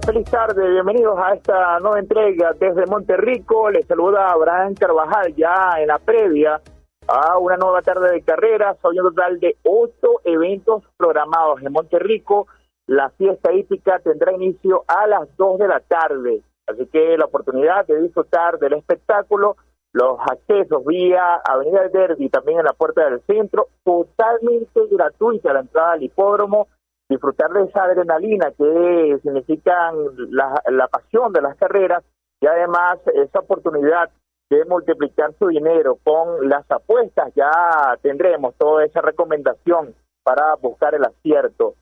Feliz tarde, bienvenidos a esta nueva entrega desde Monterrico. Les saluda Abraham Carvajal ya en la previa a una nueva tarde de carreras. Hoy un total de ocho eventos programados en Monterrico. La fiesta hípica tendrá inicio a las dos de la tarde, así que la oportunidad de disfrutar del espectáculo, los accesos vía Avenida del Derby, también en la puerta del centro, totalmente gratuita la entrada al hipódromo disfrutar de esa adrenalina que significan la, la pasión de las carreras y además esa oportunidad de multiplicar su dinero con las apuestas, ya tendremos toda esa recomendación para buscar el acierto.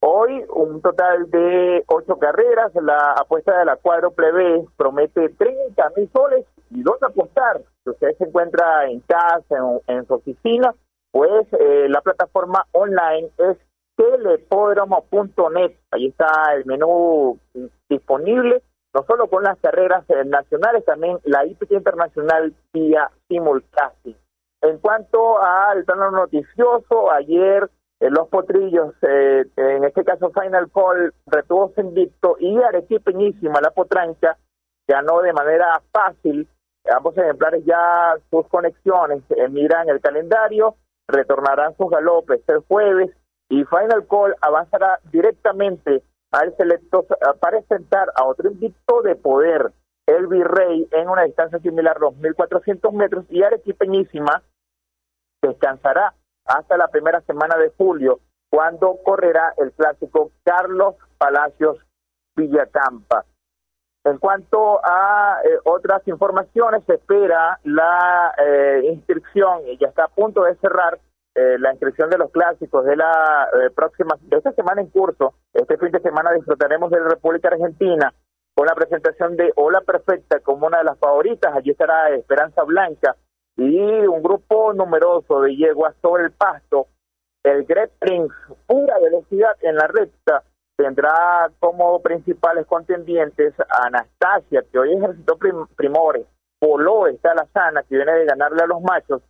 Hoy un total de ocho carreras, la apuesta de la cuádruple B promete 30 mil soles y dónde apostar. Si usted se encuentra en casa, en, su oficina, pues eh, la plataforma online es telepódromo.net. Ahí está el menú disponible, no solo con las carreras eh, nacionales, también la IPT internacional vía simulcasting. En cuanto al plano noticioso, ayer eh, los potrillos, eh, en este caso Final Call, retuvo su invicto y Arequipeñísima, la potranca, ganó de manera fácil. Ambos ejemplares ya sus conexiones miran el calendario, retornarán sus galopes el jueves y Final Call avanzará directamente al selecto para enfrentar a otro invicto de poder, el Virrey, en una distancia similar a los 1.400 metros y Arequipeñísima descansará hasta la primera semana de julio, cuando correrá el clásico Carlos Palacios Villacampa. En cuanto a eh, otras informaciones, se espera la eh, inscripción, y ya está a punto de cerrar eh, la inscripción de los clásicos de la eh, próxima, de esta semana en curso, este fin de semana disfrutaremos de República Argentina con la presentación de Hola Perfecta como una de las favoritas, allí estará Esperanza Blanca y un grupo numeroso de yeguas sobre el pasto, el Great Prince, pura velocidad en la recta, tendrá como principales contendientes a Anastasia, que hoy ejercitó primores, Polo está la sana, que viene de ganarle a los machos,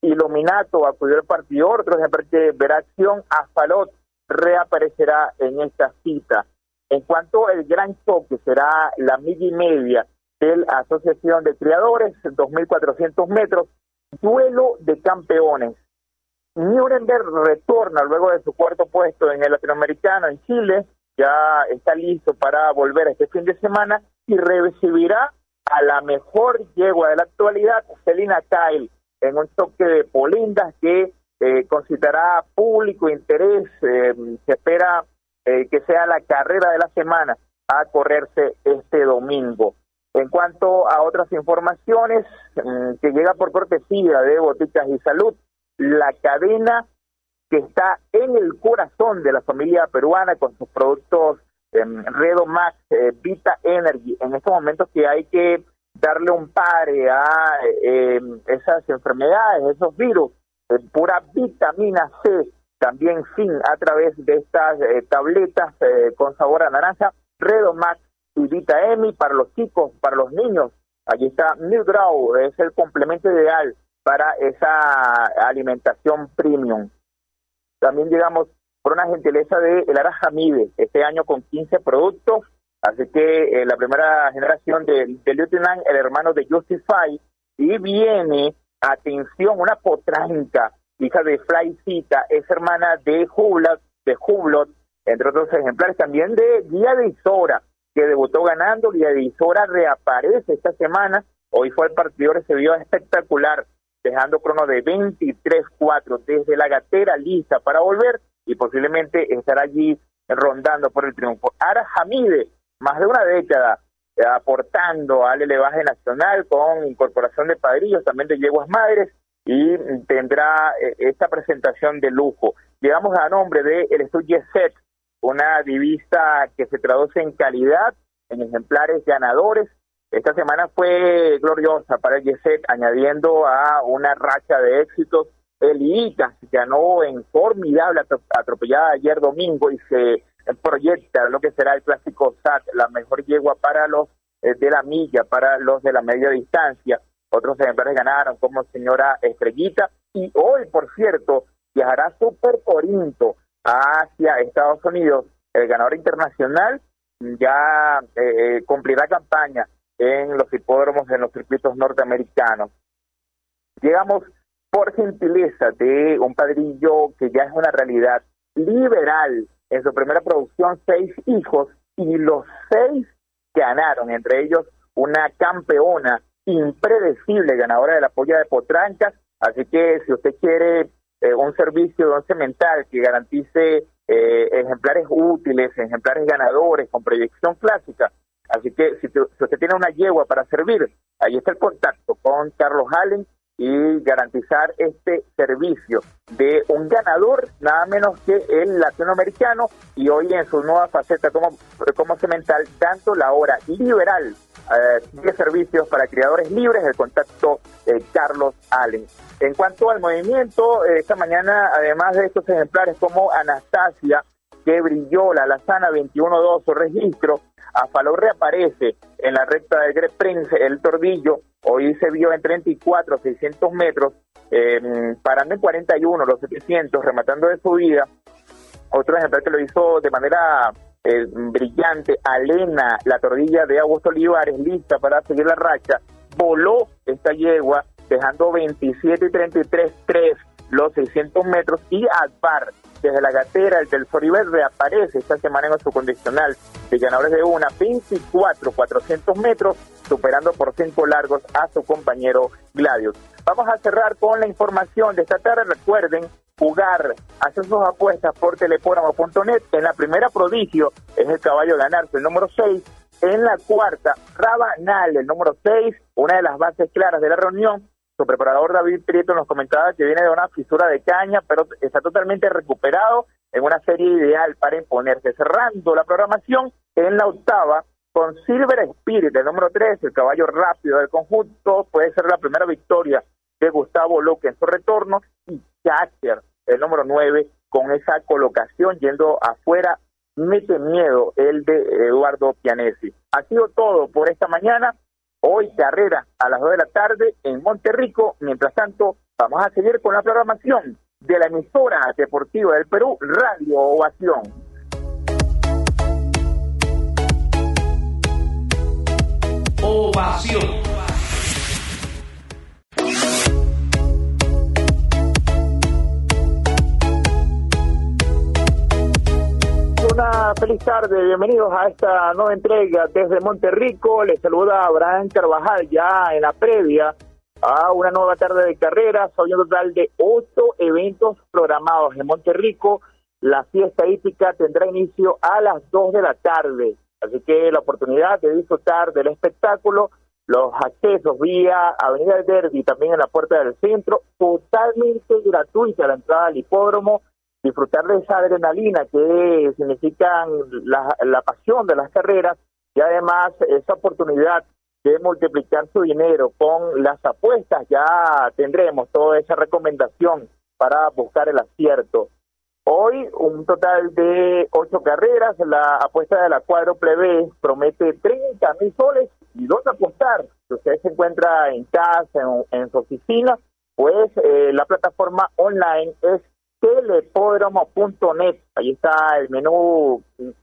Iluminato acudió al partido, otro ejemplo que verá acción, Asfalot reaparecerá en esta cita. En cuanto al gran choque, será la milla y media de la Asociación de Criadores, 2.400 metros, duelo de campeones. Nuremberg retorna luego de su cuarto puesto en el latinoamericano en Chile, ya está listo para volver este fin de semana y recibirá a la mejor yegua de la actualidad, Selina Kyle, en un toque de polindas que eh, concitará público interés. Eh, se espera eh, que sea la carrera de la semana a correrse este domingo. En cuanto a otras informaciones mm, que llega por cortesía de Boticas y Salud, la cadena que está en el corazón de la familia peruana con sus productos em, Redo Max, Vita Energy, en estos momentos que hay que darle un pare a eh, esas enfermedades, esos virus, pura vitamina C, también sin a través de estas eh, tabletas eh, con sabor a naranja, Redomax y Vita Emi para los chicos, para los niños. Allí está Milgrau, es el complemento ideal para esa alimentación premium. También llegamos por una gentileza de El Araja Mide, este año con 15 productos Así que eh, la primera generación de, de Lieutenant, el hermano de Justify, y viene, atención, una potranca, hija de Flycita, es hermana de Hublot, de Hublot, entre otros ejemplares, también de Guía de Isora, que debutó ganando, Guía de Isora reaparece esta semana, hoy fue el partido recibido espectacular, dejando crono de 23-4 desde la gatera lista para volver y posiblemente estará allí rondando por el triunfo. Ara Hamide, más de una década eh, aportando al elevaje nacional con incorporación de padrillos, también de yeguas madres, y tendrá eh, esta presentación de lujo. Llegamos a nombre de el estudio Set, una divisa que se traduce en calidad, en ejemplares ganadores. Esta semana fue gloriosa para el Yeset, añadiendo a una racha de éxitos. El IICA ganó en formidable atropellada ayer domingo y se proyecta lo que será el clásico SAT, la mejor yegua para los eh, de la milla, para los de la media distancia. Otros ejemplares ganaron como señora Estrellita y hoy, por cierto, viajará Super Corinto hacia Estados Unidos, el ganador internacional ya eh, cumplirá campaña en los hipódromos, en los circuitos norteamericanos. Llegamos por gentileza de un padrillo que ya es una realidad liberal. En su primera producción, seis hijos y los seis ganaron, entre ellos una campeona impredecible, ganadora de la polla de Potrancas. Así que si usted quiere eh, un servicio de once mental que garantice eh, ejemplares útiles, ejemplares ganadores con proyección clásica, así que si, si, usted tiene una yegua para servir, ahí está el contacto con Carlos Allen y garantizar este servicio de un ganador nada menos que el latinoamericano y hoy en su nueva faceta como, como cemental tanto la hora liberal eh, de servicios para criadores libres el contacto Carlos Allen. En cuanto al movimiento, eh, esta mañana además de estos ejemplares como Anastasia que brilló la Lazana 21-2 registro, Afaló reaparece en la recta del Greg Prince, el Tordillo, hoy se vio en 34, 600 metros, eh, parando en 41, los 700, rematando de su vida. Otro ejemplar que lo hizo de manera eh, brillante, Alena, la tordilla de Augusto Olivares, lista para seguir la racha, voló esta yegua, dejando 27 y 33, 3 los 600 metros y Advar desde la gatera, el del Soribel reaparece esta semana en su condicional de ganadores de una 24 400 metros, superando por cinco largos a su compañero Gladius. Vamos a cerrar con la información de esta tarde. Recuerden jugar, hacer sus apuestas por telepóramo.net. En la primera prodigio es el caballo ganarse, el número 6. En la cuarta, Rabanal, el número 6, una de las bases claras de la reunión, su preparador David Prieto nos comentaba que viene de una fisura de caña, pero está totalmente recuperado en una serie ideal para imponerse. Cerrando la programación en la octava con Silver Spirit, el número 3, el caballo rápido del conjunto, puede ser la primera victoria de Gustavo Loque en su retorno, y Jacker, el número 9, con esa colocación yendo afuera, mete miedo el de Eduardo Pianesi. Ha sido todo por esta mañana. Hoy carrera a las 2 de la tarde en Monterrico. Mientras tanto, vamos a seguir con la programación de la emisora deportiva del Perú, Radio Ovación. Ovación. Feliz tarde, bienvenidos a esta nueva entrega desde Monterrico. Les saluda Abraham Carvajal ya en la previa a una nueva tarde de carreras. Hoy un total de ocho eventos programados en Monterrico. La fiesta hípica tendrá inicio a las dos de la tarde. Así que la oportunidad de disfrutar del espectáculo, los accesos vía Avenida del Derby, también en la puerta del centro, totalmente gratuita la entrada al hipódromo disfrutar de esa adrenalina que significan la, la pasión de las carreras y además esa oportunidad de multiplicar su dinero con las apuestas, ya tendremos toda esa recomendación para buscar el acierto. Hoy un total de ocho carreras, la apuesta de la cuádruple B promete 30 mil soles y dónde apostar. Si usted se encuentra en casa, en, su oficina, pues eh, la plataforma online es telepódromo.net. Ahí está el menú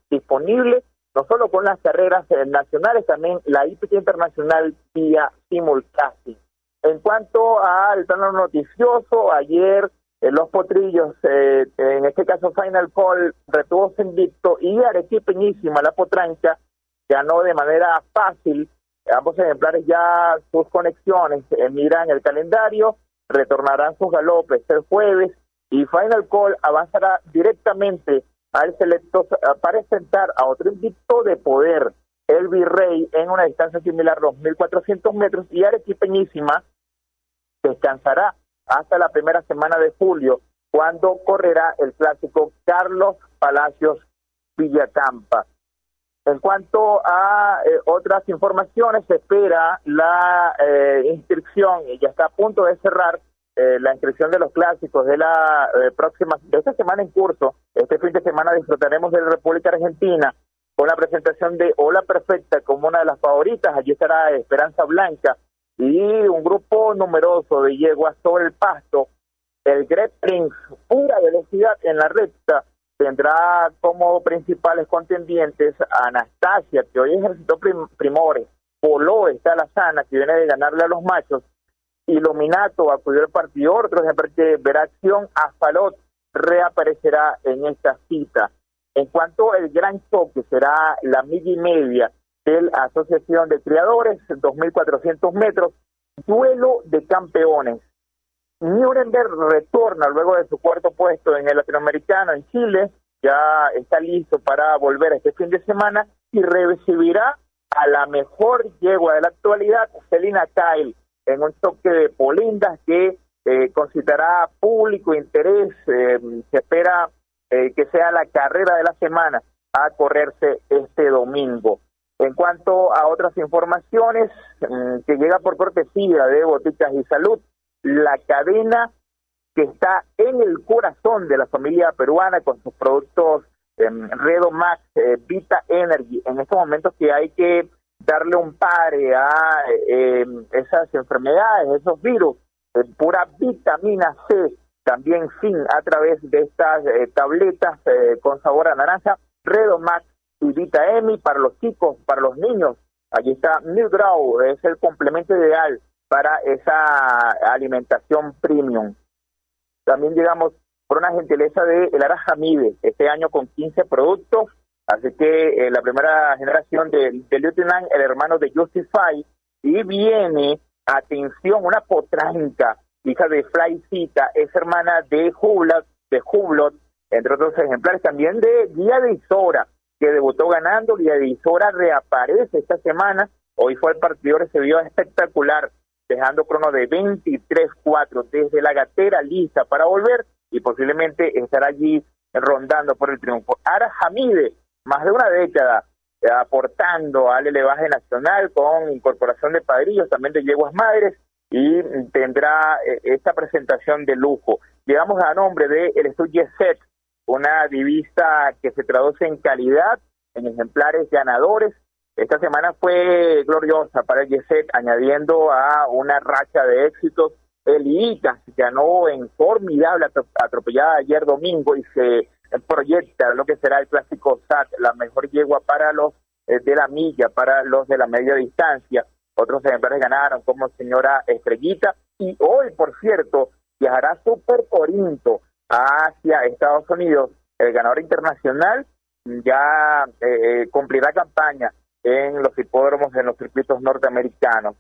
disponible, no solo con las carreras eh, nacionales, también la IPT internacional vía simulcasting. En cuanto al plano noticioso, ayer eh, los potrillos, eh, en este caso Final Call, retuvo su invicto y Arequipeñísima, la potranca, ganó de manera fácil. Ambos ejemplares ya sus conexiones miran el calendario, retornarán sus galopes el jueves y Final Call avanzará directamente al selecto para enfrentar a otro invicto de poder, el Virrey, en una distancia similar a los 1.400 metros y Arequipeñísima descansará hasta la primera semana de julio, cuando correrá el clásico Carlos Palacios Villacampa. En cuanto a eh, otras informaciones, se espera la eh, inscripción, y ya está a punto de cerrar eh, la inscripción de los clásicos de la eh, próxima, de esta semana en curso. Este fin de semana disfrutaremos de la República Argentina con la presentación de Ola Perfecta como una de las favoritas. Allí estará Esperanza Blanca y un grupo numeroso de yeguas sobre el pasto. El Great Prince, pura velocidad en la recta, tendrá como principales contendientes Anastasia, que hoy ejercitó primores, Poló está la sana, que viene de ganarle a los machos, Iluminato acudió al partido, otro ejemplo que verá acción, reaparecerá en esta cita. En cuanto al gran choque, será la milla y media de la Asociación de Criadores, 2.400 metros, duelo de campeones. Nuremberg retorna luego de su cuarto puesto en el latinoamericano en Chile, ya está listo para volver este fin de semana y recibirá a la mejor yegua de la actualidad, Celina Kyle, en un toque de polindas que eh, concitará público interés. Eh, se espera eh, que sea la carrera de la semana a correrse este domingo. En cuanto a otras informaciones mm, que llega por cortesía de Boticas y Salud, la cadena que está en el corazón de la familia peruana con sus productos eh, Redo Max, eh, Vita Energy, en estos momentos que hay que darle un pare a eh, esas enfermedades, esos virus, pura vitamina C, también sin a través de estas tabletas con sabor a naranja, Redo Max y Vita Emi para los chicos, para los niños. Allí está New Grow, es el complemento ideal para esa alimentación premium. También llegamos por una gentileza de El Arajamide, este año con 15 productos, así que eh, la primera generación de, de Lieutenant, el hermano de Justify, y viene, atención, una potranca, hija de Flycita, es hermana de Hublot, de Hublot, entre otros ejemplares, también de Guía de Isora, que debutó ganando, Guía de Isora reaparece esta semana, hoy fue el partido, vio espectacular, dejando crono de 23-4 desde la gatera lista para volver y posiblemente estar allí rondando por el triunfo. Ara Hamide, más de una década eh, aportando al elevaje nacional con incorporación de padrillos, también de yeguas madres y tendrá eh, esta presentación de lujo. Llegamos a nombre de el estudio Set, una divisa que se traduce en calidad, en ejemplares ganadores esta semana fue gloriosa para el Yeset, añadiendo a una racha de éxitos. El IICA ganó en formidable atropellada ayer domingo y se proyecta lo que será el clásico SAT, la mejor yegua para los eh, de la milla, para los de la media distancia. Otros ejemplares ganaron como señora Estrellita y hoy, por cierto, viajará Super Corinto hacia Estados Unidos. El ganador internacional ya eh, eh cumplirá campaña en los hipódromos, en los circuitos norteamericanos.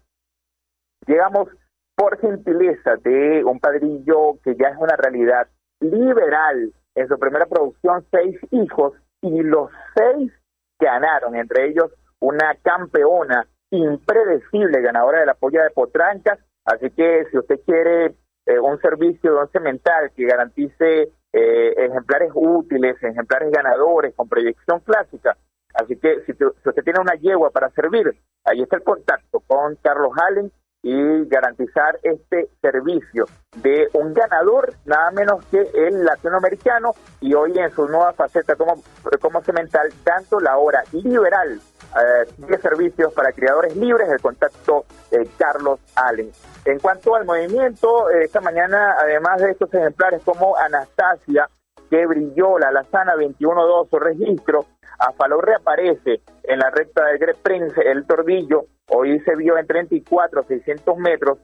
Llegamos por gentileza de un padrillo que ya es una realidad liberal. En su primera producción, seis hijos y los seis ganaron, entre ellos una campeona impredecible, ganadora de la polla de Potrancas. Así que si usted quiere eh, un servicio de once mental que garantice eh, ejemplares útiles, ejemplares ganadores con proyección clásica, Así que si, usted tiene una yegua para servir, ahí está el contacto con Carlos Allen y garantizar este servicio de un ganador nada menos que el latinoamericano y hoy en su nueva faceta como, como cemental dando la hora liberal eh, de servicios para criadores libres el contacto de Carlos Allen. En cuanto al movimiento, eh, esta mañana, además de estos ejemplares como Anastasia, que brilló la Lazana 21-2 su registro, Afaló reaparece en la recta del Grep Prince, el Tordillo, hoy se vio en 34, 600 metros,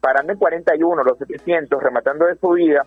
parando en 41, los 700, rematando de subida.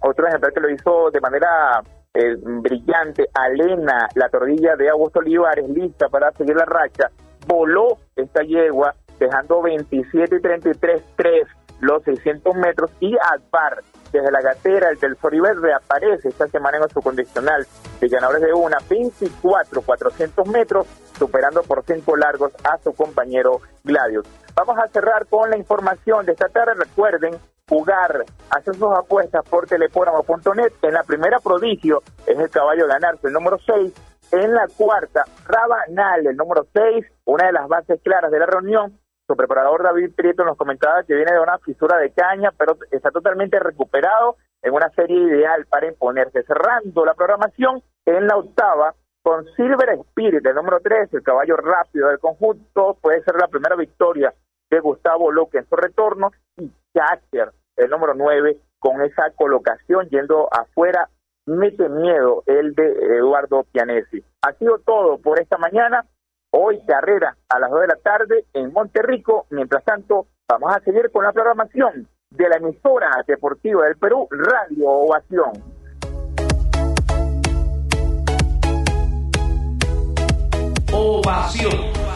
Otro ejemplo que lo hizo de manera eh, brillante, Alena, la tordilla de Augusto Olivares, lista para seguir la racha, voló esta yegua, dejando 27 y 33, 3 los 600 metros y Advar desde la gatera, el del Soribel reaparece esta semana en nuestro condicional de ganadores de una 24 400 metros, superando por cinco largos a su compañero Gladius. Vamos a cerrar con la información de esta tarde. Recuerden jugar, hacer sus apuestas por telepóramo.net. En la primera prodigio es el caballo ganarse, el número 6. En la cuarta, Rabanal, el número 6, una de las bases claras de la reunión, su preparador David Prieto nos comentaba que viene de una fisura de caña, pero está totalmente recuperado en una serie ideal para imponerse. Cerrando la programación en la octava con Silver Spirit, el número 3, el caballo rápido del conjunto, puede ser la primera victoria de Gustavo Loque en su retorno, y Jacker, el número 9, con esa colocación yendo afuera mete miedo el de Eduardo Pianesi. Ha sido todo por esta mañana. Hoy carrera a las 2 de la tarde en Monterrico. Mientras tanto, vamos a seguir con la programación de la emisora deportiva del Perú, Radio Ovación. Ovación